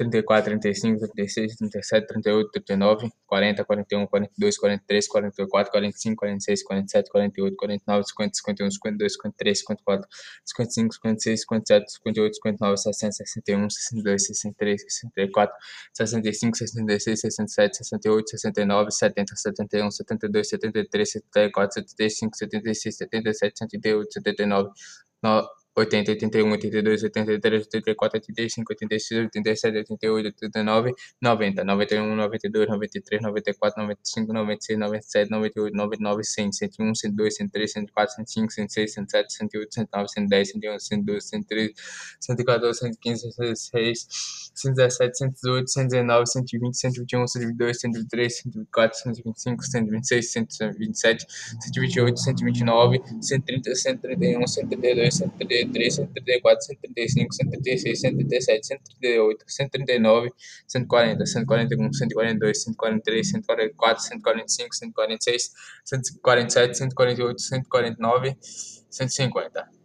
34, 35, 36, 37, 38, 39, 40, 41, 42, 43, 44, 45, 46, 47, 48, 49, 50, 51, 52, 53, 54, 55, 56, 57, 58, 59, 60, 61, 62, 63, 64, 65, 66, 67, 68, 69, 70, 71, 72, 73, 74, 75, 76, 77, 78, 79, 80, 81, 82, 83, 84, 85, 86, 87, 88, 89, 90, 91, 92, 93, 94, 95, 96, 97, 98, 99, 100, 101, 102, 103, 104, 105, 106, 107, 108, 109, 110, 111, 112, 113, 114, 115, 116, 117, 118, 119, 120, 121, 122, 123, 124, 125, 126, 127, 128, 129, 130, 131, 132, 133, 133, 134, 135, 136, 137, 138, 139, 140, 141, 142, 143, 144, 145, 146, 147, 148, 149, 150.